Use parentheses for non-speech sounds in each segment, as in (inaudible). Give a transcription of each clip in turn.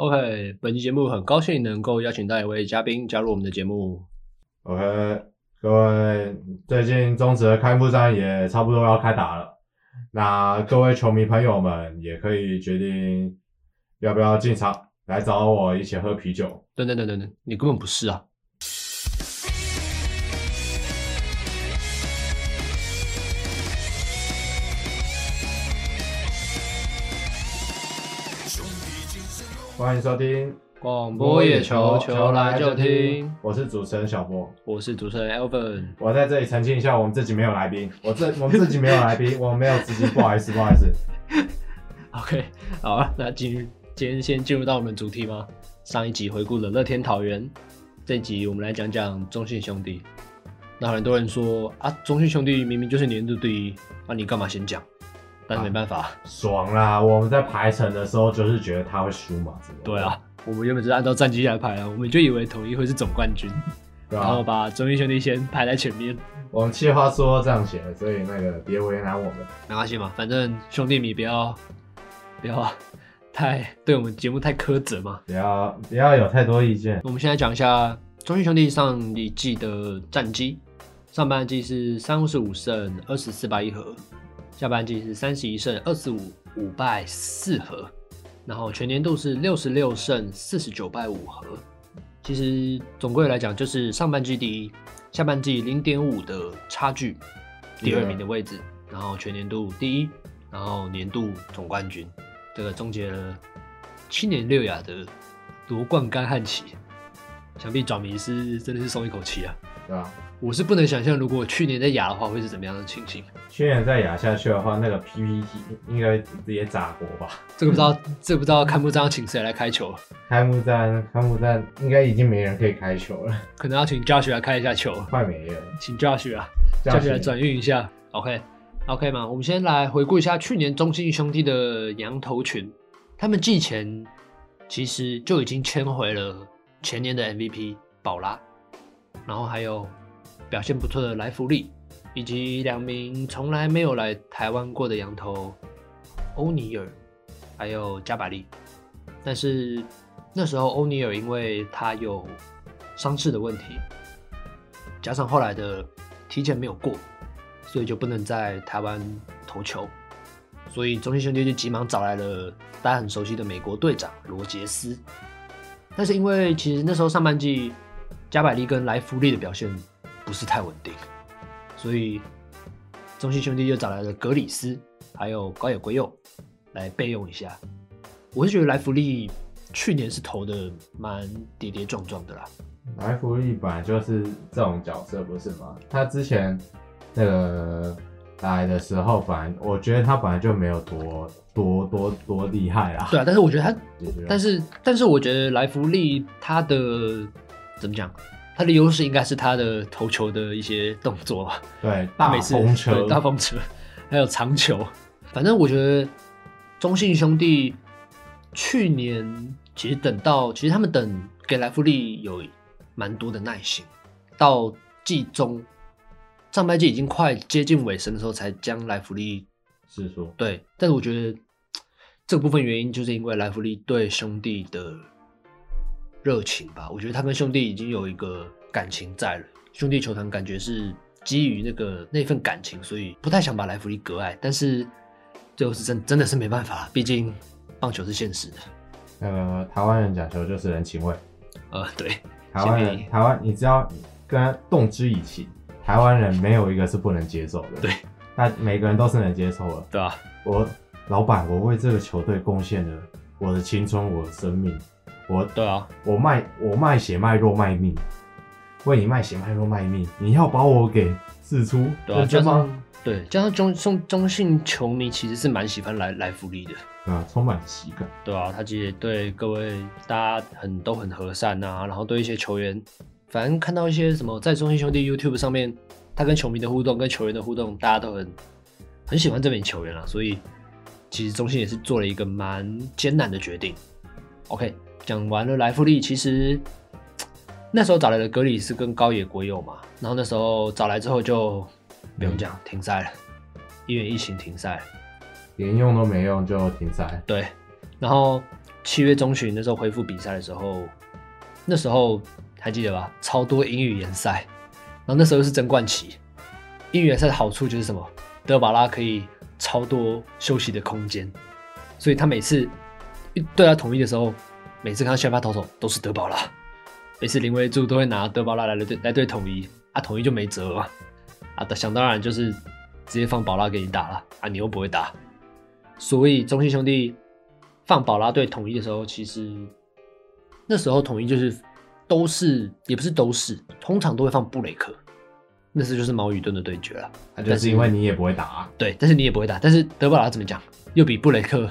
OK，本期节目很高兴能够邀请到一位嘉宾加入我们的节目。OK，各位，最近中职的开幕战也差不多要开打了，那各位球迷朋友们也可以决定要不要进场来找我一起喝啤酒。等等等等等，你根本不是啊！欢迎收听广播野球，球来就听。我是主持人小波，我是主持人 Alvin。我在这里澄清一下，我们这集没有来宾，我这 (laughs) 我们这集没有来宾，我们没有资金，不好意思，不好意思。(laughs) OK，好啊，那今今天先进入到我们主题吗？上一集回顾了乐天桃园，这集我们来讲讲中信兄弟。那很多人说啊，中信兄弟明明就是年度第一，那、啊、你干嘛先讲？但是没办法、啊，爽啦！我们在排程的时候就是觉得他会输嘛，对啊，我们原本是按照战绩来排啊，我们就以为统一会是总冠军，然后把中英兄弟先排在前面。我们计划书这样写的，所以那个别为难我们。没关系嘛，反正兄弟你不要不要太对我们节目太苛责嘛，不要不要有太多意见。我们现在讲一下中信兄弟上一季的战绩，上半季是三十五胜二十四败一和。下半季是三十一胜二十五五败四和，然后全年度是六十六胜四十九败五和。其实总归来讲，就是上半季第一，下半季零点五的差距，第二名的位置，嗯、然后全年度第一，然后年度总冠军，这个终结了七年六亚的夺冠干旱期。想必爪迷是真的是松一口气啊，对吧？我是不能想象，如果去年在亚的话，会是怎么样的情形。去年再亚下去的话，那个 PPT 应该直接炸锅吧？这个不知道，这个不知道开幕战要请谁来开球？开幕战，开幕战应该已经没人可以开球了，可能要请 Josh 来开一下球。快没了，请 Josh 啊，Josh 来转运一下。OK，OK 吗？我们先来回顾一下去年中信兄弟的羊头群，他们季前其实就已经签回了前年的 MVP 宝拉，然后还有。表现不错的莱福利，以及两名从来没有来台湾过的羊头欧尼尔，还有加百利。但是那时候欧尼尔因为他有伤势的问题，加上后来的体检没有过，所以就不能在台湾投球。所以中信兄弟就急忙找来了大家很熟悉的美国队长罗杰斯。但是因为其实那时候上半季加百利跟莱福利的表现。不是太稳定，所以中信兄弟就找来了格里斯，还有高野圭佑来备用一下。我是觉得莱弗利去年是投的蛮跌跌撞撞的啦。莱弗利本来就是这种角色，不是吗？他之前那个来的时候，反正我觉得他本来就没有多多多多厉害啦。对啊，但是我觉得他，(laughs) 但是但是我觉得莱弗利他的怎么讲？他的优势应该是他的投球的一些动作吧，对，大风车，大风车，还有长球。反正我觉得中信兄弟去年其实等到，其实他们等给莱弗利有蛮多的耐心，到季中上半季已经快接近尾声的时候，才将莱弗利是说。对，但是我觉得这部分原因就是因为莱弗利对兄弟的。热情吧，我觉得他跟兄弟已经有一个感情在了。兄弟球团感觉是基于那个那份感情，所以不太想把莱弗利割爱。但是最后是真真的是没办法，毕竟棒球是现实的。呃，台湾人讲球就是人情味。呃，对，台湾人，台湾，你只要跟他动之以情，台湾人没有一个是不能接受的。对，那每个人都是能接受的。对啊，我老板，我为这个球队贡献了我的青春，我的生命。我对啊，我卖我卖血卖肉卖命，为你卖血卖肉卖命，你要把我给释出，对啊，加上对加上中中中信球迷其实是蛮喜欢来来福利的，啊，充满喜感，对啊，他其实对各位大家很都很和善啊，然后对一些球员，反正看到一些什么在中信兄弟 YouTube 上面，他跟球迷的互动跟球员的互动，大家都很很喜欢这名球员啊，所以其实中信也是做了一个蛮艰难的决定，OK。讲完了莱弗利，其实那时候找来的格里斯跟高野国友嘛，然后那时候找来之后就不用讲，嗯、停赛了，因为疫情停赛了，连用都没用就停赛。对，然后七月中旬那时候恢复比赛的时候，那时候还记得吧？超多英语联赛，然后那时候是争冠期。英语联赛的好处就是什么？德巴拉可以超多休息的空间，所以他每次对他统一的时候，每次看到先发投手都是德保拉，每次林威柱都会拿德保拉来对来对统一，啊统一就没辙嘛，啊想当然就是直接放保拉给你打了，啊你又不会打，所以中信兄弟放保拉对统一的时候，其实那时候统一就是都是也不是都是，通常都会放布雷克。那是就是毛与盾的对决了，那就是因为你也不会打啊。对，但是你也不会打，但是德保拉怎么讲，又比布雷克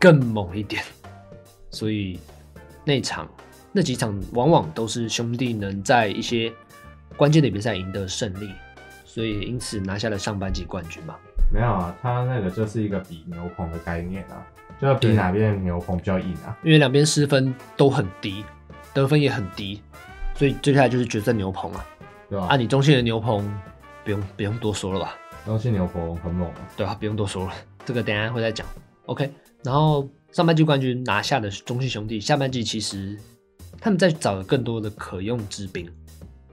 更猛一点，所以那场那几场往往都是兄弟能在一些关键的比赛赢得胜利，所以因此拿下了上半季冠军嘛。没有啊，他那个就是一个比牛棚的概念啊，就要比哪边牛棚比较硬啊，因为两边失分都很低，得分也很低，所以接下来就是决胜牛棚啊。对吧？啊，你中信的牛棚不用不用多说了吧？中信牛棚很猛啊。对啊，不用多说了，这个等一下会再讲。OK，然后上半季冠军拿下的中信兄弟，下半季其实他们在找了更多的可用之兵，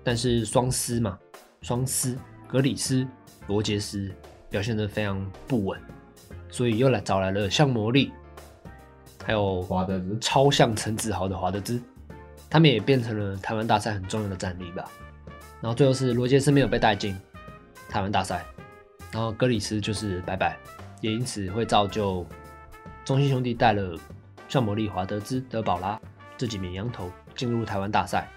但是双狮嘛，双狮格里斯、罗杰斯表现得非常不稳，所以又来找来了像魔力，还有华德兹，超像陈子豪的华德兹，他们也变成了台湾大赛很重要的战力吧。然后最后是罗杰斯没有被带进台湾大赛，然后格里斯就是拜拜，也因此会造就中信兄弟带了像魔力、华德兹、德保拉这几名洋投进入台湾大赛。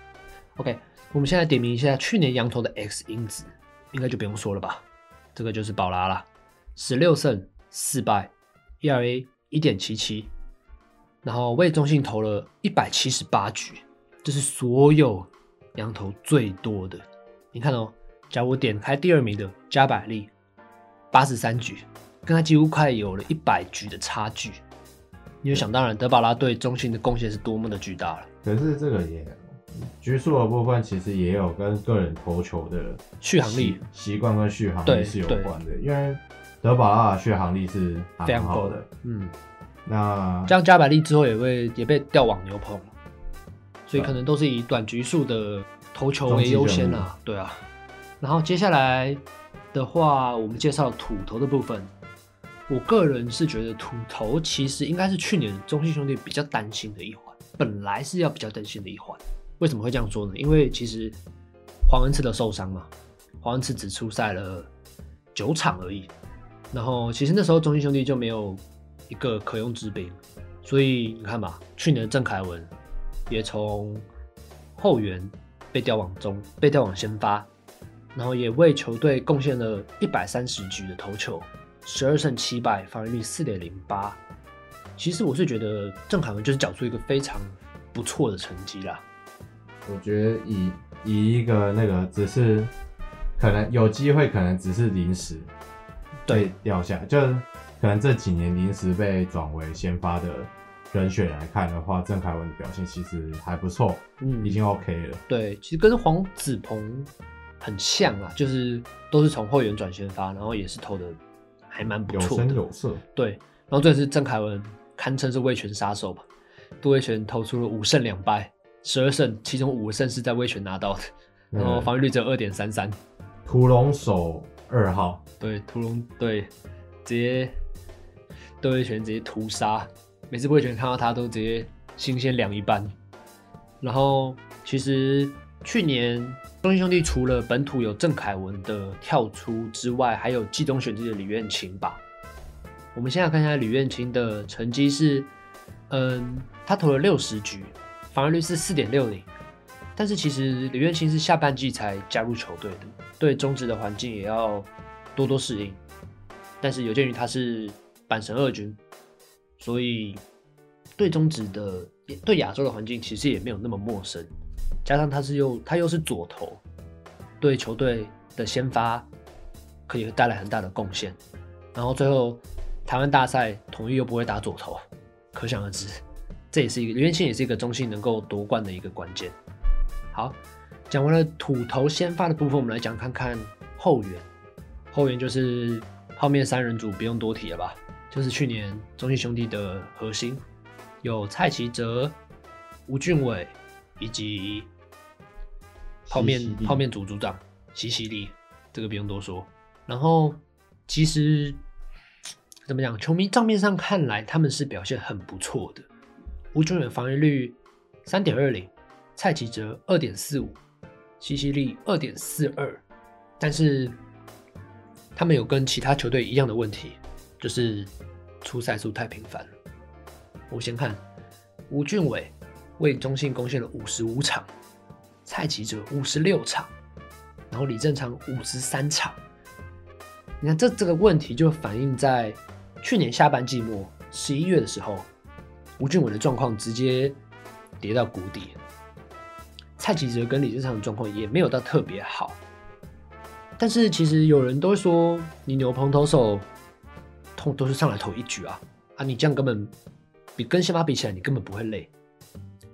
OK，我们现在点名一下去年洋投的 X 因子，应该就不用说了吧？这个就是宝拉了，十六胜四败，ERA 一点七七，然后为中信投了一百七十八局，这是所有洋投最多的。你看哦，假如我点开第二名的加百利，八十三局，跟他几乎快有了一百局的差距。你就想当然，德巴拉对中信的贡献是多么的巨大了。可是这个也局数的部分，其实也有跟个人投球的续航力习惯跟续航力是有关的。因为德巴拉的续航力是非常好的。嗯，那这样加百利之后也会也被调往牛棚，所以可能都是以短局数的。投球为优先啊，对啊。然后接下来的话，我们介绍土头的部分。我个人是觉得土头其实应该是去年中信兄弟比较担心的一环，本来是要比较担心的一环。为什么会这样说呢？因为其实黄恩赐的受伤嘛，黄恩赐只出赛了九场而已。然后其实那时候中信兄弟就没有一个可用之兵，所以你看吧，去年的郑凯文也从后援。被调往中，被调往先发，然后也为球队贡献了一百三十局的投球，十二胜七败，防御率四点零八。其实我是觉得郑凯文就是缴出一个非常不错的成绩啦。我觉得以以一个那个只是可能有机会，可能只是临时对掉下，就可能这几年临时被转为先发的。人选来看的话，郑凯文的表现其实还不错，嗯，已经 OK 了。对，其实跟黄子鹏很像啊，就是都是从后援转先发，然后也是投的还蛮不错的，有声有色。对，然后这是郑凯文堪称是威权杀手吧？杜威权投出了五胜两败，十二胜，其中五个胜是在威权拿到的，(laughs) 然后防御率只有二点三三。屠龙手二号，对，屠龙对，直接杜威权直接屠杀。每次味全看到他都直接新鲜凉一半。然后其实去年中信兄弟除了本土有郑凯文的跳出之外，还有季中选择的李彦清吧。我们现在看一下李彦清的成绩是，嗯，他投了六十局，防御率是四点六零。但是其实李彦清是下半季才加入球队的，对中职的环境也要多多适应。但是有鉴于他是阪神二军。所以，对中职的对亚洲的环境其实也没有那么陌生，加上他是又他又是左投，对球队的先发可以带来很大的贡献。然后最后台湾大赛统一又不会打左投，可想而知，这也是一个吕彦青也是一个中信能够夺冠的一个关键。好，讲完了土头先发的部分，我们来讲看看后援。后援就是泡面三人组，不用多提了吧？就是去年中信兄弟的核心有蔡奇哲、吴俊伟以及泡面泡面组组长西西里，这个不用多说。然后其实怎么讲，球迷账面上看来他们是表现很不错的。吴俊伟防御率三点二零，蔡齐哲二点四五，西西里二点四二，但是他们有跟其他球队一样的问题，就是出赛数太频繁了。我先看吴俊伟为中信贡献了五十五场，蔡齐哲五十六场，然后李正昌五十三场。你看这这个问题就反映在去年下半季末十一月的时候，吴俊伟的状况直接跌到谷底，蔡齐哲跟李正昌的状况也没有到特别好。但是其实有人都说，你牛棚投手通都是上来投一局啊，啊你这样根本。比跟先发比起来，你根本不会累。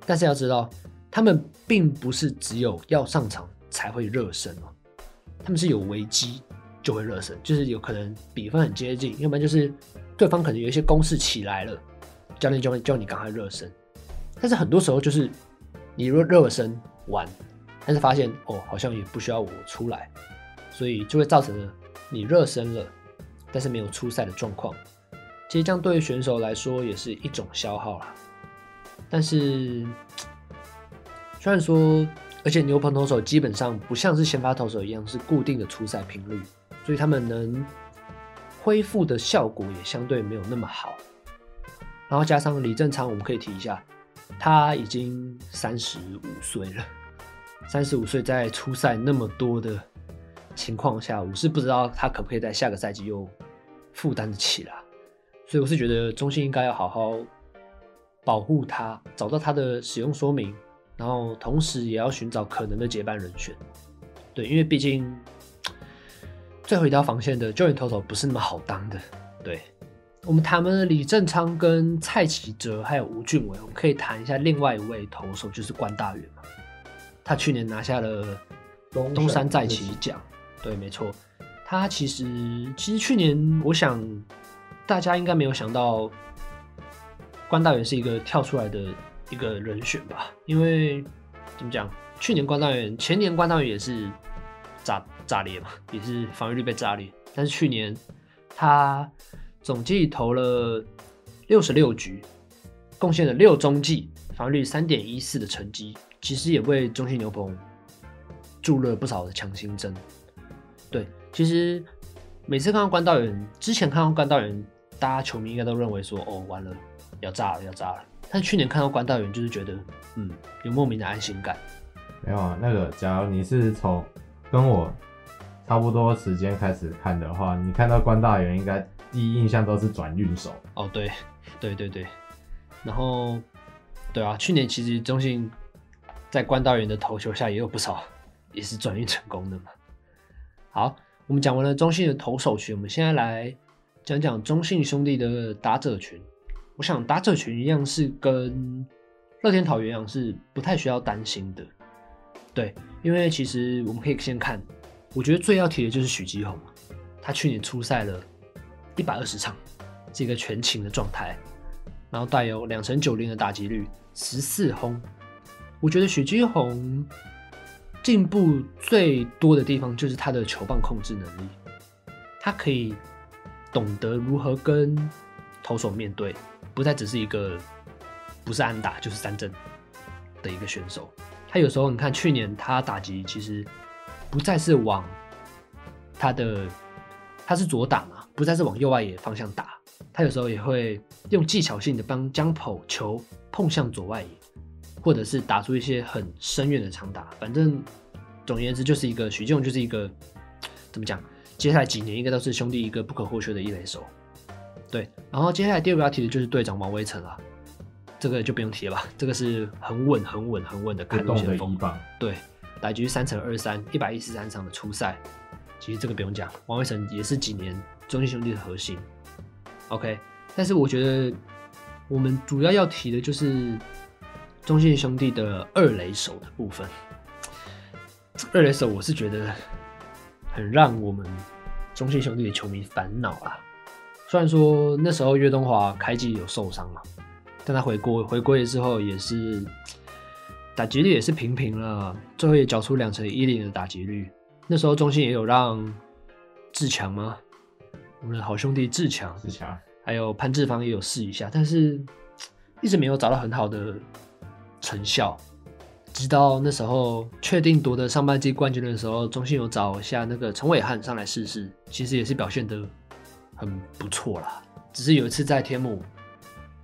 但是要知道，他们并不是只有要上场才会热身哦，他们是有危机就会热身，就是有可能比分很接近，要不然就是对方可能有一些攻势起来了，教练就会叫你赶快热身。但是很多时候就是你若热身完，但是发现哦，好像也不需要我出来，所以就会造成了你热身了，但是没有出赛的状况。其实这样对于选手来说也是一种消耗啦。但是，虽然说，而且牛棚投手基本上不像是先发投手一样是固定的出赛频率，所以他们能恢复的效果也相对没有那么好。然后加上李正昌，我们可以提一下，他已经三十五岁了。三十五岁在出赛那么多的情况下，我是不知道他可不可以在下个赛季又负担得起啦。所以我是觉得中信应该要好好保护他，找到他的使用说明，然后同时也要寻找可能的接班人选。对，因为毕竟最后一道防线的救援投手不是那么好当的。对，我们谈了李正昌跟蔡启哲还有吴俊伟，我们可以谈一下另外一位投手，就是关大元嘛。他去年拿下了东山再起奖。对，没错，他其实其实去年我想。大家应该没有想到，关大元是一个跳出来的一个人选吧？因为怎么讲，去年关大元，前年关大元也是炸炸裂嘛，也是防御率被炸裂。但是去年他总计投了六十六局，贡献了六中计，防御率三点一四的成绩，其实也为中信牛棚注入了不少的强心针。对，其实每次看到关大元，之前看到关大元。大家球迷应该都认为说，哦，完了，要炸了，要炸了。但去年看到关大元，就是觉得，嗯，有莫名的安心感。没有啊，那个，假如你是从跟我差不多时间开始看的话，你看到关大元，应该第一印象都是转运手。哦，对，对对对。然后，对啊，去年其实中信在关大元的投球下也有不少，也是转运成功的嘛。好，我们讲完了中信的投手群，我们现在来。讲讲中信兄弟的打者群，我想打者群一样是跟乐天桃园一样是不太需要担心的，对，因为其实我们可以先看，我觉得最要提的就是许基宏，他去年出赛了一百二十场，是一个全勤的状态，然后带有两成九零的打击率，十四轰，我觉得许基宏进步最多的地方就是他的球棒控制能力，他可以。懂得如何跟投手面对，不再只是一个不是安打就是三振的一个选手。他有时候你看去年他打击其实不再是往他的，他是左打嘛，不再是往右外野方向打。他有时候也会用技巧性的帮将跑球碰向左外野，或者是打出一些很深远的长打。反正总而言之，就是一个许基宏，就是一个怎么讲？接下来几年应该都是兄弟一个不可或缺的一垒手，对。然后接下来第二个要提的就是队长王威成了，这个就不用提了吧，这个是很稳、很稳、很稳的开路先锋。对，打局三乘二三，一百一十三场的初赛，其实这个不用讲，王威成也是几年中信兄弟的核心。OK，但是我觉得我们主要要提的就是中信兄弟的二垒手的部分。二垒手，我是觉得。很让我们中信兄弟的球迷烦恼啊！虽然说那时候岳东华开季有受伤嘛，但他回归回归之后也是打击率也是平平了，最后也缴出两成一零的打击率。那时候中信也有让志强吗？我们的好兄弟志强，志强，还有潘志芳也有试一下，但是一直没有找到很好的成效。直到那时候确定夺得上半季冠军的时候，中信有找一下那个陈伟汉上来试试，其实也是表现得很不错啦。只是有一次在天母，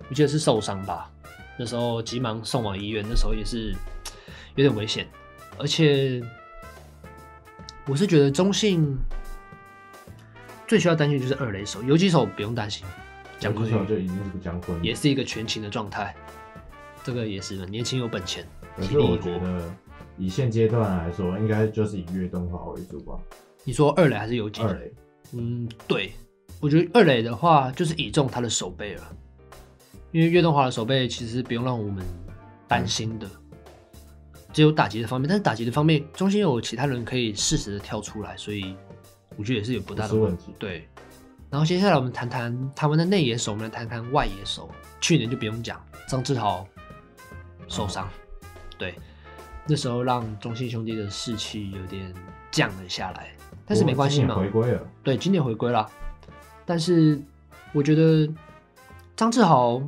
我记得是受伤吧，那时候急忙送往医院，那时候也是 (tsk) 有点危险。而且我是觉得中信最需要担心就是二垒手，游击手不用担心，江坤宇就已经是个江坤，也是一个全勤的状态，这个也是年轻有本钱。可是我觉得，以现阶段来说，应该就是以岳东华为主吧。你说二垒还是游击？二垒。嗯，对，我觉得二垒的话就是倚重他的守备了，因为岳东华的守备其实不用让我们担心的，只有打击的方面。但是打击的方面，中心有其他人可以适时的跳出来，所以我觉得也是有不大的问题。对。然后接下来我们谈谈台湾的内野手，我们来谈谈外野手。去年就不用讲，张志豪受伤。嗯对，那时候让中信兄弟的士气有点降了下来，但是没关系嘛，回归了。对，今年回归了，但是我觉得张志豪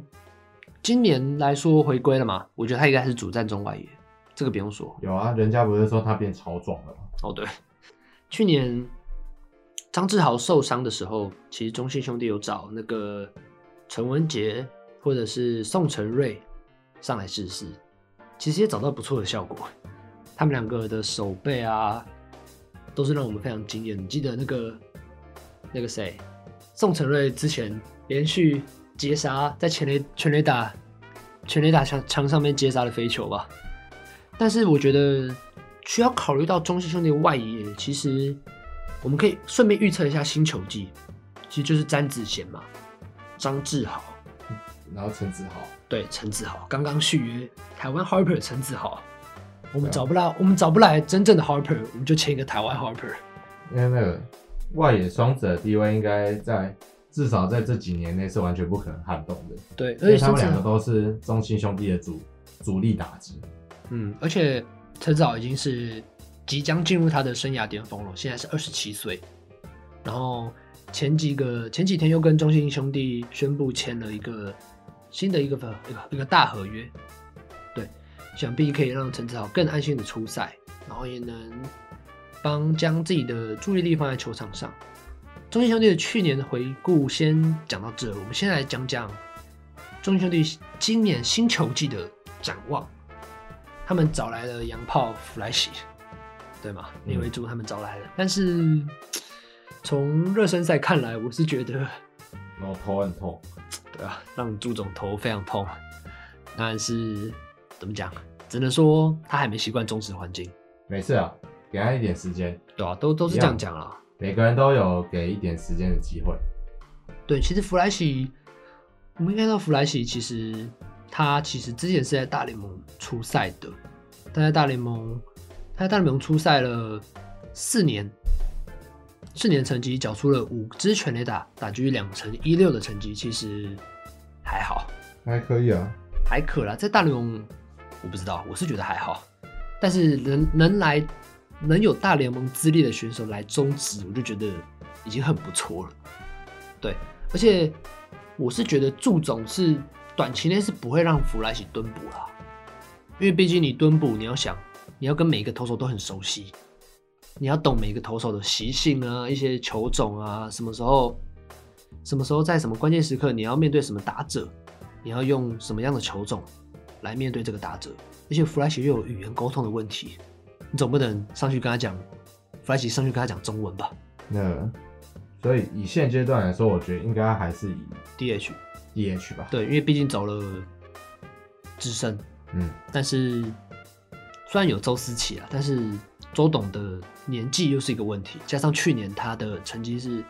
今年来说回归了嘛，我觉得他应该是主战中外野，这个不用说。有啊，人家不是说他变超壮了吗？哦，对，去年张志豪受伤的时候，其实中信兄弟有找那个陈文杰或者是宋承瑞上来试试。其实也找到不错的效果，他们两个的手背啊，都是让我们非常惊艳。你记得那个那个谁，宋承瑞之前连续截杀在全垒全垒打全垒打墙墙上面截杀的飞球吧？但是我觉得需要考虑到中信兄弟的外野，其实我们可以顺便预测一下新球季，其实就是詹子贤嘛，张志豪。然后陈子豪，对，陈子豪刚刚续约台湾 Harper，陈子豪，我们找不到，我们找不来真正的 Harper，我们就签一个台湾 Harper。因为那个外野双子的地位应该在至少在这几年内是完全不可能撼动的。对，而且他们两个都是中信兄弟的主主力打击。嗯，而且陈子豪已经是即将进入他的生涯巅峰了，现在是二十七岁。然后前几个前几天又跟中信兄弟宣布签了一个。新的一个一个一个大合约，对，想必可以让陈子豪更安心的出赛，然后也能帮将自己的注意力放在球场上。中信兄弟的去年的回顾先讲到这，我们先来讲讲中信兄弟今年新球季的展望。他们找来了洋炮弗莱西，对吗？李维柱他们找来了，但是从热身赛看来，我是觉得我头很痛。对啊，让朱总头非常痛，但是怎么讲，只能说他还没习惯中职环境。没事啊，给他一点时间。对啊，都都是这样讲啦。每个人都有给一点时间的机会。对，其实弗莱西，我们应该知道弗莱西，其实他其实之前是在大联盟出赛的，他在大联盟，他在大联盟出赛了四年。四年成绩缴出了五支全垒打，打局两成一六的成绩，其实还好，还可以啊，还可啦。在大联盟，我不知道，我是觉得还好。但是能能来能有大联盟资历的选手来中职，我就觉得已经很不错了。对，而且我是觉得祝总是短期内是不会让弗莱西蹲捕啦，因为毕竟你蹲捕，你要想你要跟每一个投手都很熟悉。你要懂每一个投手的习性啊，一些球种啊，什么时候，什么时候在什么关键时刻，你要面对什么打者，你要用什么样的球种来面对这个打者。而且弗莱西又有语言沟通的问题，你总不能上去跟他讲，弗莱奇上去跟他讲中文吧？那所以以现阶段来说，我觉得应该还是以 DH DH 吧。对，因为毕竟走了资深，嗯，但是虽然有周思齐啊，但是。周董的年纪又是一个问题，加上去年他的成绩是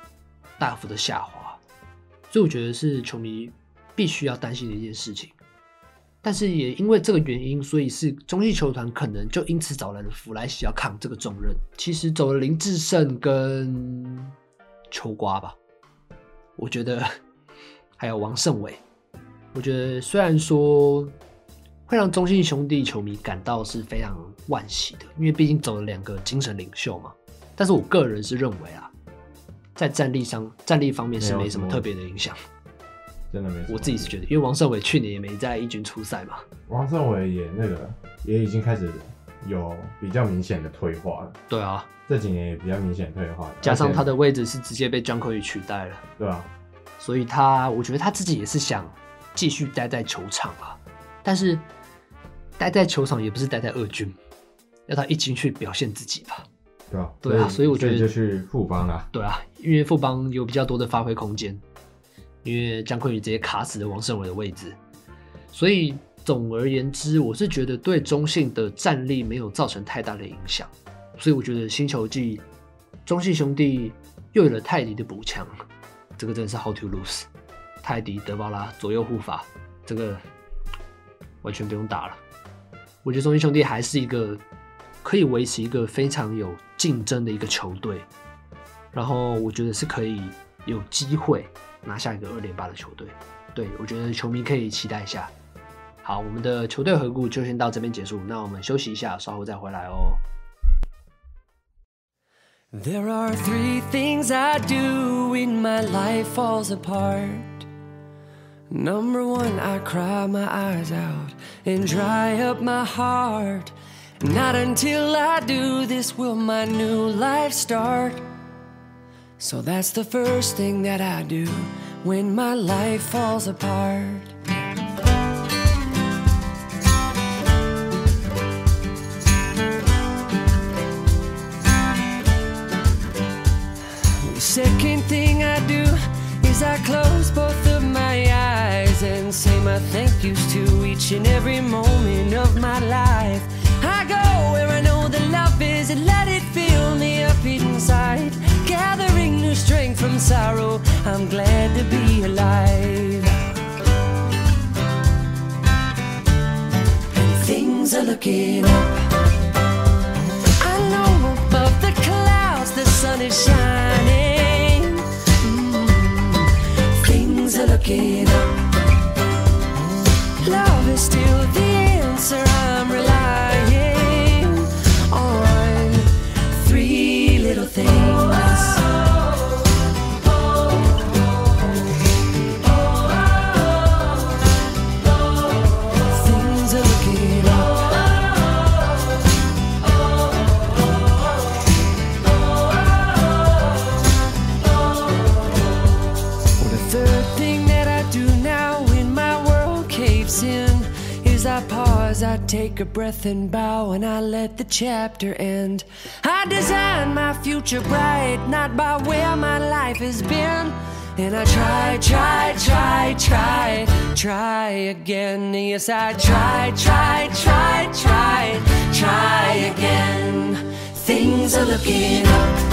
大幅的下滑，所以我觉得是球迷必须要担心的一件事情。但是也因为这个原因，所以是中信球团可能就因此找来了弗莱西要扛这个重任。其实走了林志胜跟秋瓜吧，我觉得 (laughs) 还有王胜伟，我觉得虽然说会让中信兄弟球迷感到是非常惋惜的，因为毕竟走了两个精神领袖嘛。但是我个人是认为啊，在战力上、战力方面是没什么特别的影响。真的没。我自己是觉得，因为王胜伟去年也没在一军出赛嘛。王胜伟也那个也已经开始有比较明显的退化了。对啊，这几年也比较明显退化。加上他的位置是直接被江坤宇取代了。对啊。所以他，我觉得他自己也是想继续待在球场啊，但是待在球场也不是待在二军，要他一军去表现自己吧。对啊，对啊，所以我觉得就去富邦啊。对啊，因为富邦有比较多的发挥空间，因为江坤宇直接卡死了王胜伟的位置，所以总而言之，我是觉得对中信的战力没有造成太大的影响，所以我觉得新球季中信兄弟又有了泰迪的补强。这个真的是 how to lose，泰迪、德巴拉左右护法，这个完全不用打了。我觉得中信兄弟还是一个可以维持一个非常有竞争的一个球队，然后我觉得是可以有机会拿下一个二连霸的球队。对，我觉得球迷可以期待一下。好，我们的球队回顾就先到这边结束，那我们休息一下，稍后再回来哦。There are three things I do when my life falls apart. Number one, I cry my eyes out and dry up my heart. Not until I do this will my new life start. So that's the first thing that I do when my life falls apart. The Second thing I do is I close both of my eyes and say my thank yous to each and every moment looking up. Take a breath and bow, and I let the chapter end. I design my future bright, not by where my life has been. And I try, try, try, try, try again. Yes, I try, try, try, try, try again. Things are looking up.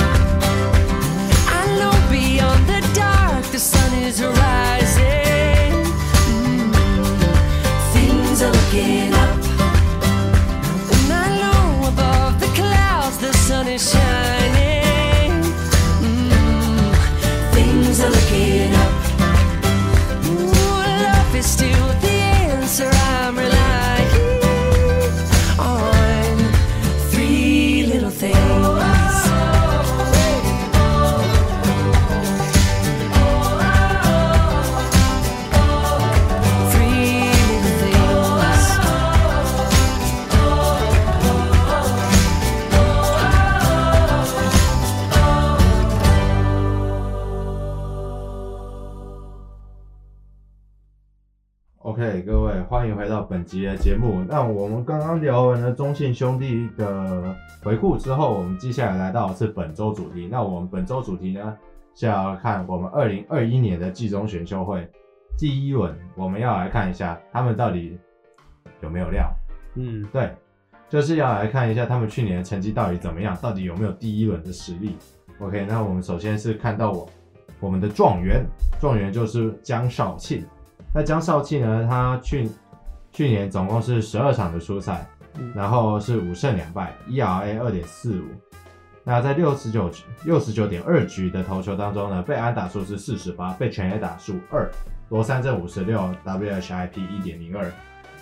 集的节目。那我们刚刚聊完了中信兄弟的回顾之后，我们接下来来到的是本周主题。那我们本周主题呢，是要看我们二零二一年的季中选秀会第一轮，我们要来看一下他们到底有没有料。嗯，对，就是要来看一下他们去年的成绩到底怎么样，到底有没有第一轮的实力。OK，那我们首先是看到我我们的状元，状元就是江少庆。那江少庆呢？他去去年总共是十二场的出赛，嗯、然后是五胜两败，ERA 二点四五。那在六十九六十九点二局的投球当中呢，被安打数是四十八，被全垒打数二，罗三振五十六，WHIP 一点零二。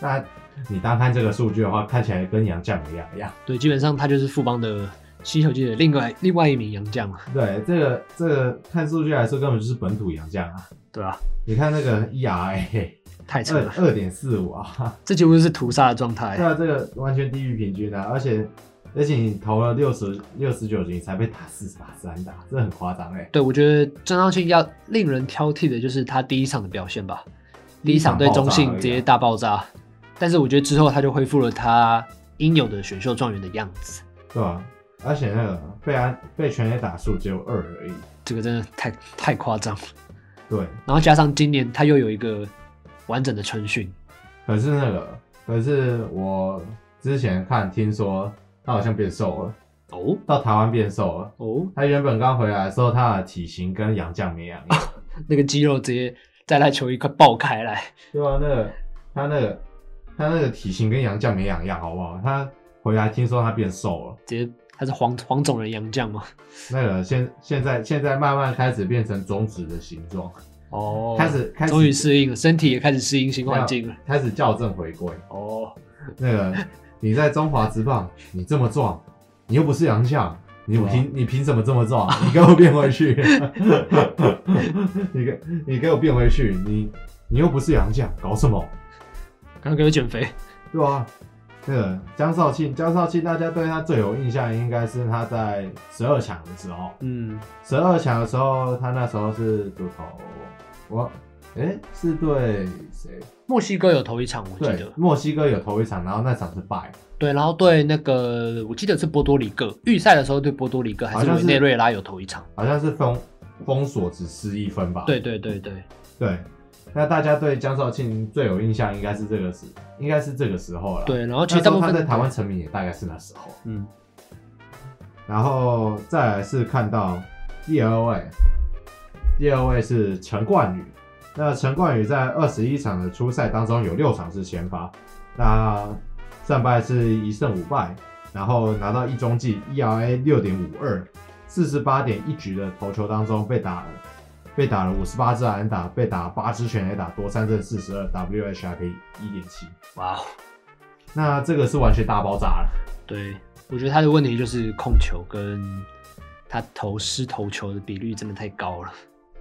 那你单看这个数据的话，看起来跟杨绛一样一样。对，基本上他就是富邦的新球季的另外另外一名洋将。对，这个这个看数据来说，根本就是本土杨绛啊。对啊，你看那个 ERA 太扯了，二点四五啊，(laughs) 这几乎是屠杀的状态。对啊，这个完全低于平均啊，而且。而且你投了六十六十九局才被打四十八次安打，这很夸张哎。对，我觉得张少庆要令人挑剔的就是他第一场的表现吧，第一场对中信直接大爆炸，但是我觉得之后他就恢复了他应有的选秀状元的样子。对啊，而且那个被安被全垒打数只有二而已，这个真的太太夸张了。对，然后加上今年他又有一个完整的春训，可是那个可是我之前看听说。他好像变瘦了哦，到台湾变瘦了哦。他原本刚回来的时候，他的体型跟洋将没两样，(laughs) 那个肌肉直接在他球衣快爆开来。对啊，那个他那个他那个体型跟洋将没两样，好不好？他回来听说他变瘦了，直接他是黄黄种人洋将吗？那个现现在现在慢慢开始变成中指的形状哦，开始开始终于适应了，身体也开始适应新环境了，开始校正回归哦，那个。你在中华职棒，你这么壮，你又不是洋将，你凭你凭什么这么壮？你给我变回去！(laughs) 你给你给我变回去！你你又不是洋将，搞什么？刚刚给我减肥。对啊，那个江少庆，江少庆，大家对他最有印象应该是他在十二强的时候。嗯，十二强的时候，他那时候是主投我。哎、欸，是对谁？墨西哥有头一场，我记得。墨西哥有头一场，然后那场是败。对，然后对那个，我记得是波多黎各预赛的时候对波多黎各，还是委内瑞拉有头一场，好像是封封锁只失一分吧。对对对对对。那大家对江少庆最有印象应该是这个时，应该是这个时候了。对，然后其实他在台湾成名也大概是那时候。嗯。然后再来是看到第二位，第二位是陈冠宇。那陈冠宇在二十一场的初赛当中，有六场是先发，那胜败是一胜五败，然后拿到一中计，ERA 六点五二，四十八点一局的投球当中被打了，被打了五十八支安打，被打八支全垒打，多三振四十二，WHIP 一点七。哇哦，那这个是完全大爆炸了。对，我觉得他的问题就是控球跟他投失投球的比率真的太高了。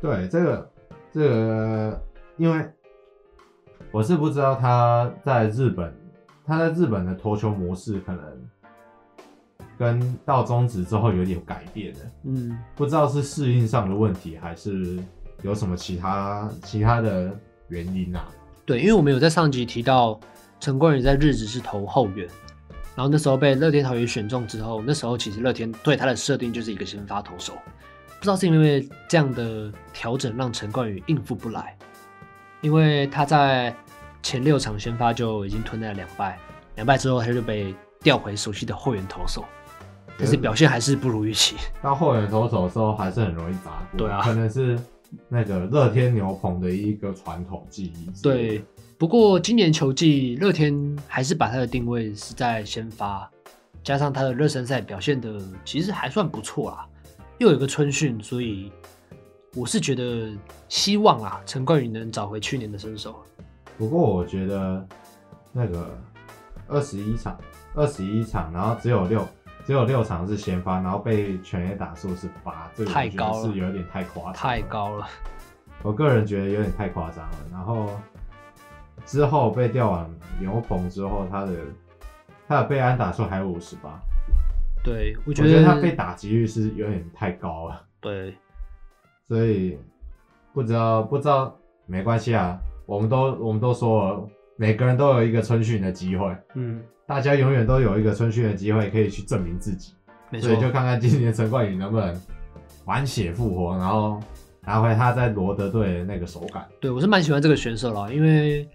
对，这个。这个，因为我是不知道他在日本，他在日本的投球模式可能跟到中职之后有点改变了，嗯，不知道是适应上的问题，还是有什么其他其他的原因啊？对，因为我们有在上集提到陈冠宇在日职是投后援，然后那时候被乐天桃园选中之后，那时候其实乐天对他的设定就是一个先发投手。不知道是因为这样的调整让陈冠宇应付不来，因为他在前六场先发就已经吞了两败，两败之后他就被调回熟悉的后援投手，但是表现还是不如预期。到后援投手的时候还是很容易砸锅，对啊，可能是那个乐天牛棚的一个传统记忆。对，不过今年球季乐天还是把他的定位是在先发，加上他的热身赛表现的其实还算不错啦。又有个春训，所以我是觉得希望啊，陈冠宇能找回去年的身手。不过我觉得那个二十一场，二十一场，然后只有六只有六场是先发，然后被全垒打数是八，这个太高了，是有点太夸张，太高了。我个人觉得有点太夸张了。然后之后被调往牛棚之后，他的他的被安打数还有五十八。对，我觉，得他被打击率是有点太高了。(laughs) 对，所以不知道不知道没关系啊，我们都我们都说了，每个人都有一个春训的机会。嗯，大家永远都有一个春训的机会可以去证明自己。没错。所以就看看今年陈冠宇能不能满血复活，然后拿回他在罗德队的那个手感。对，我是蛮喜欢这个选手了，因为。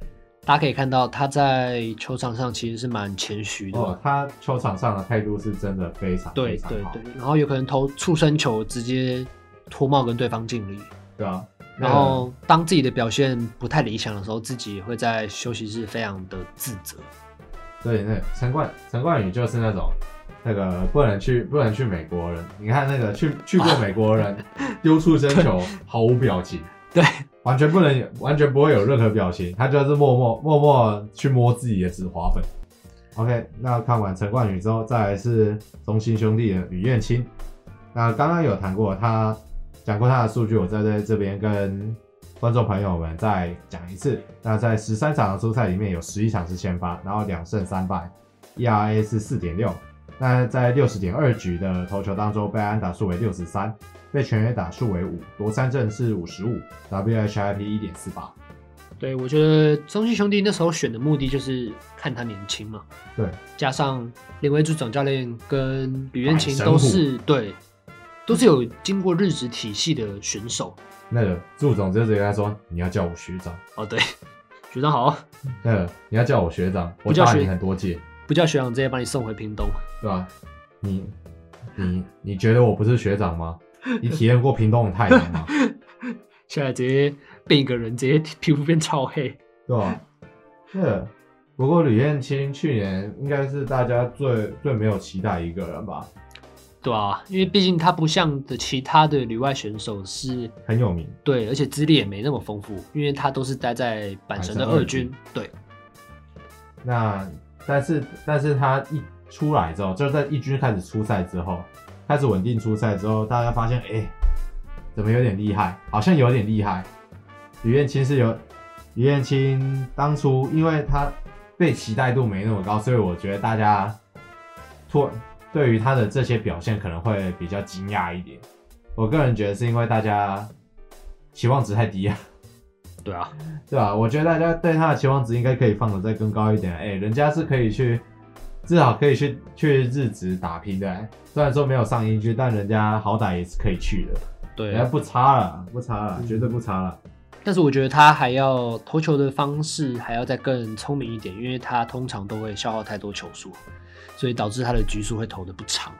大家可以看到，他在球场上其实是蛮谦虚的。哦，他球场上的态度是真的非常。对对对，然后有可能投触身球，直接脱帽跟对方敬礼。对啊。然后当自己的表现不太理想的时候，自己也会在休息室非常的自责。对，那陈冠陈冠宇就是那种那个不能去不能去美国人，你看那个去去过美国人 (laughs) 丢触身球毫无表情，对，完全不能完全不会有任何表情，他就是默默默默去摸自己的紫花粉。OK，那看完陈冠宇之后，再来是中信兄弟的吕彦青。那刚刚有谈过他讲过他的数据，我再在这边跟观众朋友们再讲一次。那在十三场的出赛里面，有十一场是先发，然后两胜三败，ERA 是四点六。那在六十点二局的投球当中，被安打数为六十三，被全垒打数为五，夺三振是五十五，WHIP 一点四八。对，我觉得中信兄弟那时候选的目的就是看他年轻嘛。对，加上林威助总教练跟吕彦琴都是对，都是有经过日职体系的选手。那个祝总就直接跟他说：“你要叫我学长。”哦，对，学长好。那个你要叫我学长，我大你很多届。不叫学长，直接把你送回屏东，对吧？你你你觉得我不是学长吗？你体验过屏东的太阳吗？(laughs) 现在直接变一个人，直接皮肤变超黑，对吧？是。不过吕燕青去年应该是大家最最没有期待一个人吧？对啊，因为毕竟他不像的其他的旅外选手是很有名，对，而且资历也没那么丰富，因为他都是待在阪神的二军，二军对。那。但是，但是他一出来之后，就是在一军开始出赛之后，开始稳定出赛之后，大家发现，哎、欸，怎么有点厉害？好像有点厉害。于彦青是有，于彦青当初因为他被期待度没那么高，所以我觉得大家突对于他的这些表现可能会比较惊讶一点。我个人觉得是因为大家期望值太低啊。对啊，(laughs) 对啊，我觉得大家对他的期望值应该可以放得再更高一点。哎、欸，人家是可以去，至少可以去去日职打拼的。虽然说没有上英军，但人家好歹也是可以去的。对，人家不差了，不差了，绝对不差了。但是我觉得他还要投球的方式还要再更聪明一点，因为他通常都会消耗太多球数，所以导致他的局数会投的不长。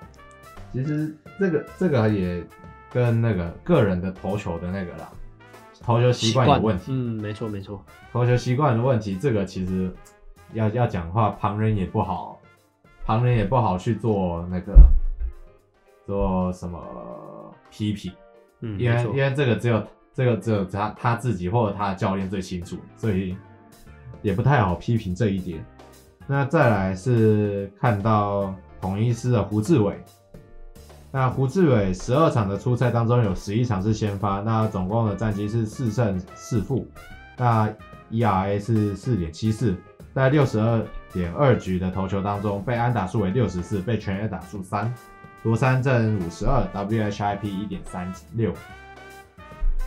其实这个这个也跟那个个人的投球的那个啦。投球习惯有问题，嗯，没错没错。投球习惯的问题，这个其实要要讲话，旁人也不好，旁人也不好去做那个做什么批评，嗯，因为因为这个只有这个只有他他自己或者他的教练最清楚，所以也不太好批评这一点。那再来是看到统一师的胡志伟。那胡志伟十二场的出赛当中，有十一场是先发，那总共的战绩是四胜四负，那 ERA 是四点七四，在六十二点二局的投球当中，被安打数为六十四，被全垒打数三，夺三振五十二，WHIP 一点三六。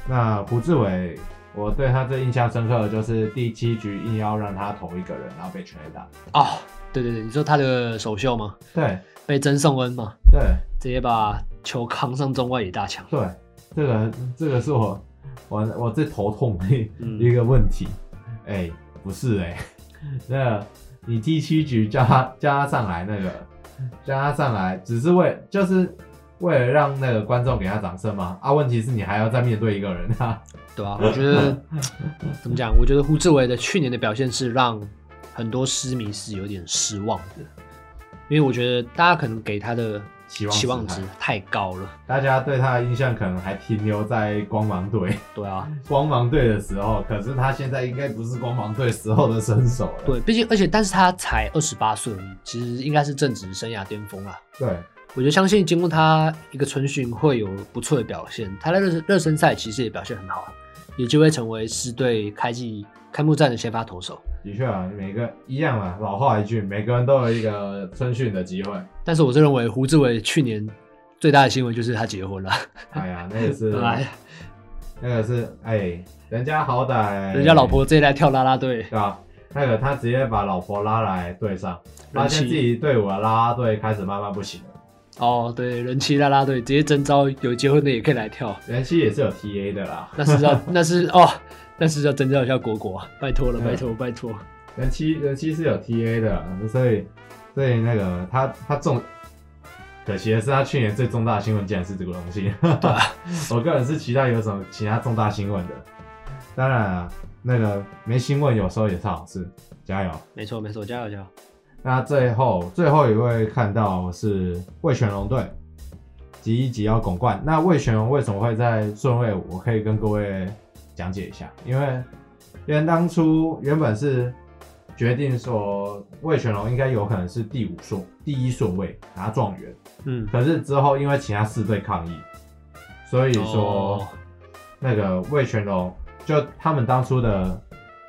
那胡志伟，我对他最印象深刻的就是第七局硬要让他投一个人，然后被全垒打。哦，对对对，你说他的首秀吗？对。被曾颂恩嘛？对，直接把球扛上中外野大墙。对，这个这个是我我我最头痛的一个问题。哎、嗯欸，不是哎、欸，(laughs) 那个你第七局叫他叫他上来，那个叫他上来，只是为就是为了让那个观众给他掌声吗？啊，问题是你还要再面对一个人啊。对啊，我觉得 (laughs) 怎么讲？我觉得胡志伟的去年的表现是让很多狮迷是有点失望的。因为我觉得大家可能给他的期望期望值太高了，大家对他的印象可能还停留在光芒队。对啊，(laughs) 光芒队的时候，可是他现在应该不是光芒队时候的身手了。对，毕竟而且但是他才二十八岁，其实应该是正值生涯巅峰了。对，我觉得相信经过他一个春训会有不错的表现，他在热热身赛其实也表现很好，也就会成为狮队开季开幕战的先发投手。的确啊，每个一样啊，老话一句，每个人都有一个春训的机会。但是我是认为胡志伟去年最大的新闻就是他结婚了。哎呀，那个是，(laughs) 那个是，哎，人家好歹，人家老婆这一代跳啦啦队，对吧？那个他直接把老婆拉来队上，发现自己队伍的啦啦队开始慢慢不行了。哦，对，人气啦啦队直接征招有结婚的也可以来跳，人气也是有 TA 的啦。那是要，那是哦。但是要征召一下果果，拜托了，拜托，拜托。人妻人妻是有 TA 的，所以所以那个他他重，可惜的是他去年最重大新闻竟然是这个东西。对啊，我个人是期待有什么其他重大新闻的。当然啊，那个没新闻有时候也是好事，加油。没错没错，加油加油。那最后最后一位看到是魏全龙队，集一集要拱冠。那魏全龙为什么会在顺位？我可以跟各位讲解一下，因为因为当初原本是决定说魏全龙应该有可能是第五顺第一顺位拿状元，嗯，可是之后因为其他四队抗议，所以说、哦、那个魏全龙就他们当初的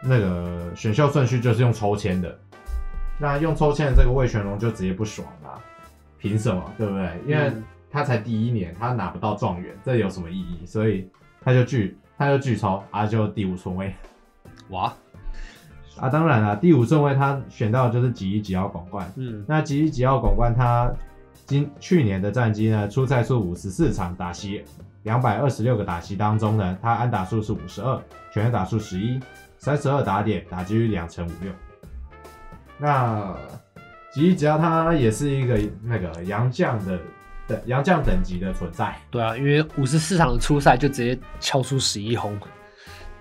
那个选秀顺序就是用抽签的。那用抽签的这个魏全龙就直接不爽了，凭什么？对不对？因为他才第一年，他拿不到状元，这有什么意义？所以他就拒，他就巨抽，啊，就第五顺位。(laughs) 哇！啊，当然了，第五顺位他选到的就是吉一吉奥广冠。嗯，那吉一吉奥广冠他今去年的战绩呢，出赛数五十四场打席，两百二十六个打席当中呢，他安打数是五十二，全垒打数十一，三十二打点，打击率两成五六。那吉一吉奥他也是一个那个洋将的等洋将等级的存在。对啊，因为五十四场的初赛就直接敲出十一轰，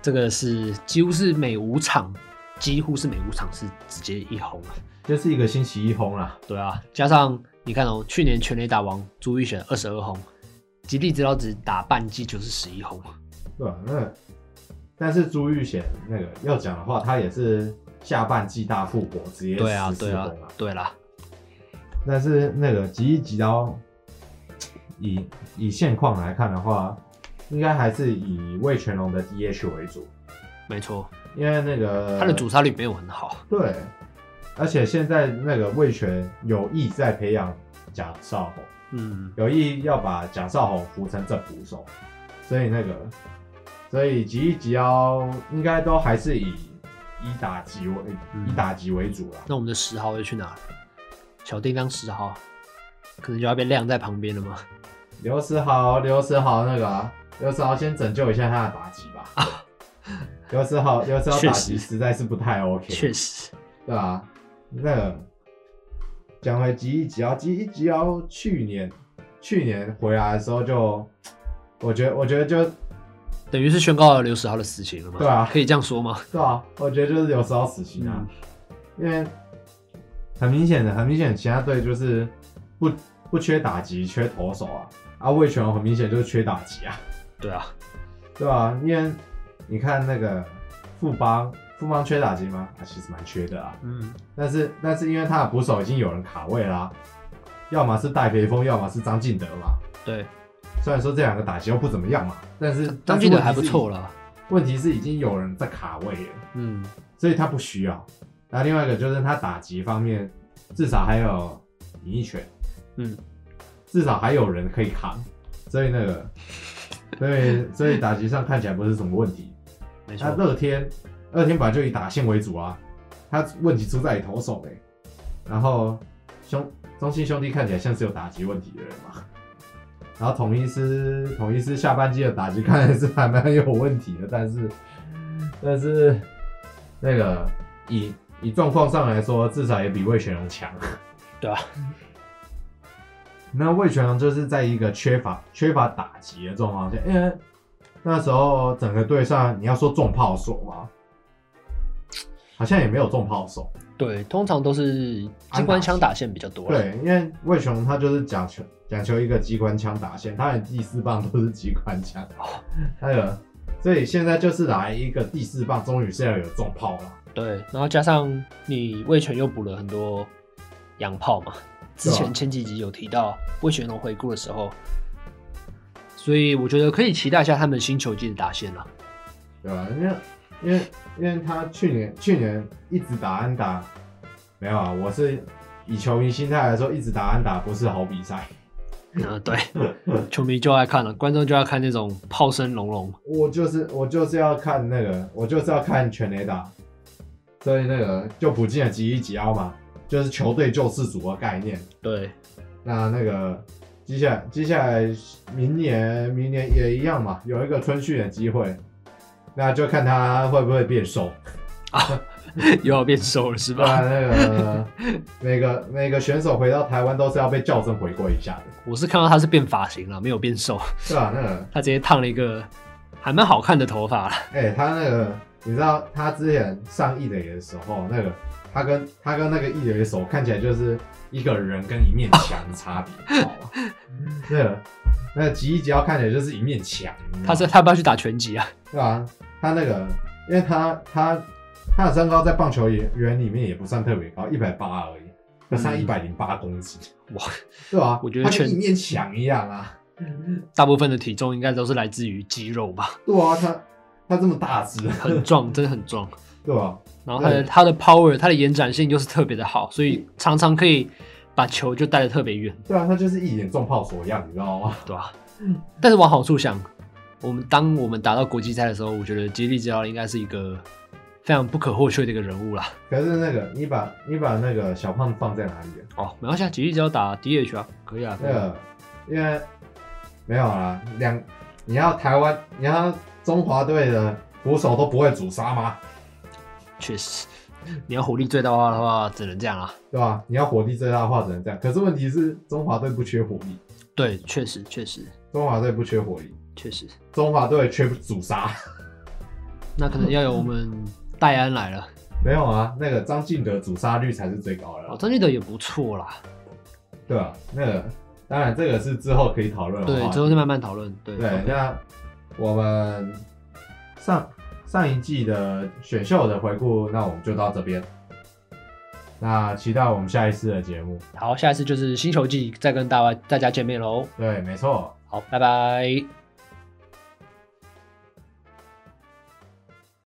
这个是几乎是每五场，几乎是每五场是直接一轰啊，这是一个星期一轰啦。对啊，加上你看哦，去年全垒打王朱育贤二十二轰，吉力指导只打半季就是十一轰。对啊，那但是朱玉贤那个要讲的话，他也是。下半季大复活，直接十四轰啊！对啦，但是那个吉一吉奥，以以现况来看的话，应该还是以魏全龙的 DH 为主。没错，因为那个他的主杀率没有很好。对，而且现在那个魏全有意在培养蒋少红，嗯，有意要把蒋少红扶成正捕手，所以那个，所以吉一吉奥应该都还是以。以打击为以打击为主了，那我们的十号会去哪？小叮当十号，可能就要被晾在旁边了吗？刘思豪，刘思豪那个、啊，刘思豪先拯救一下他的打击吧。啊，(laughs) 刘思豪，刘思豪打击实在是不太 OK。确实，对吧？那个讲回吉一吉奥，吉一吉奥去年去年回来的时候就，我觉得我觉得就。等于是宣告了刘思豪的死刑了吗？对啊，可以这样说吗？对啊，我觉得就是刘思豪死刑啊，嗯、因为很明显的，很明显，其他队就是不不缺打击，缺投手啊。啊，味全龙很明显就是缺打击啊。(laughs) 对啊，对啊，因为你看那个富邦，富邦缺打击吗？啊，其实蛮缺的啊。嗯，但是但是因为他的捕手已经有人卡位啦，要么是戴培峰，要么是张进德嘛。对。虽然说这两个打击又不怎么样嘛，但是张进德还不错了。问题是已经有人在卡位了，嗯，所以他不需要。那另外一个就是他打击方面，至少还有林益全，嗯，至少还有人可以扛，所以那个，(laughs) 所以所以打击上看起来不是什么问题。没错。那乐天，乐天本来就以打线为主啊，他问题出在于投手呗。然后兄中信兄弟看起来像是有打击问题的人嘛。然后统一狮，统一狮下半季的打击看来是还蛮有问题的，但是，但是那个以以状况上来说，至少也比魏全龙强，对吧？那魏全龙就是在一个缺乏缺乏打击的状况下，因为那时候整个队上你要说重炮手嘛，好像也没有重炮手。对，通常都是机关枪打线比较多。对，因为魏雄他就是讲求讲求一个机关枪打线，他的第四棒都是机关枪。还有，所以现在就是来一个第四棒，终于是要有重炮了。对，然后加上你魏全又补了很多洋炮嘛，之前前几集有提到魏全龙回顾的时候，所以我觉得可以期待一下他们新球季的打线了。对啊？因为因为因为他去年去年一直打安打，没有啊，我是以球迷心态来说，一直打安打不是好比赛。嗯，对，球迷就爱看了，观众就要看那种炮声隆隆。我就是我就是要看那个，我就是要看全垒打，所以那个就补进了吉一吉奥嘛，就是球队救世主的概念。对，那那个接下来接下来明年明年也一样嘛，有一个春训的机会。那就看他会不会变瘦啊，(laughs) 又要变瘦了是吧？那个每个每个选手回到台湾都是要被校正回归一下的。我是看到他是变发型了，没有变瘦。是啊，那个他直接烫了一个还蛮好看的头发。哎、欸，他那个你知道他之前上一垒的时候，那个他跟他跟那个一垒手看起来就是一个人跟一面墙的差别，知道吗？那个那个吉一吉奥看起来就是一面墙。他是他要不要去打拳击啊？对啊？他那个，因为他他他的身高在棒球员里面也不算特别高，一百八而已，可是他一百零八公斤，哇，对啊？我觉得他跟一面墙一样啊。大部分的体重应该都是来自于肌肉吧？对啊，他他这么大只，很壮，真的很壮，对吧？然后他的他的 power，他的延展性就是特别的好，所以常常可以把球就带的特别远。对啊，他就是一眼重炮手一样，你知道吗？对啊。但是往好处想，我们当我们打到国际赛的时候，我觉得吉力吉奥应该是一个非常不可或缺的一个人物啦。可是那个，你把你把那个小胖放在哪里啊？哦，没关系，吉力吉奥打 DH 啊，可以啊。那个，因为。没有啦，两你要台湾，你要中华队的鼓手都不会主杀吗？确实，你要火力最大化的话，只能这样啊，对吧？你要火力最大化，只能这样。可是问题是，中华队不缺火力。对，确实确实，中华队不缺火力，确实，中华队缺主杀。那可能要有我们戴安来了。没有啊，那个张进德主杀率才是最高的。哦，张进德也不错啦。对啊，那个。当然，这个是之后可以讨论的。对，之后再慢慢讨论。对对，那我们上上一季的选秀的回顾，那我们就到这边。那期待我们下一次的节目。好，下一次就是新球季，再跟大家大家见面喽。对，没错。好，拜拜。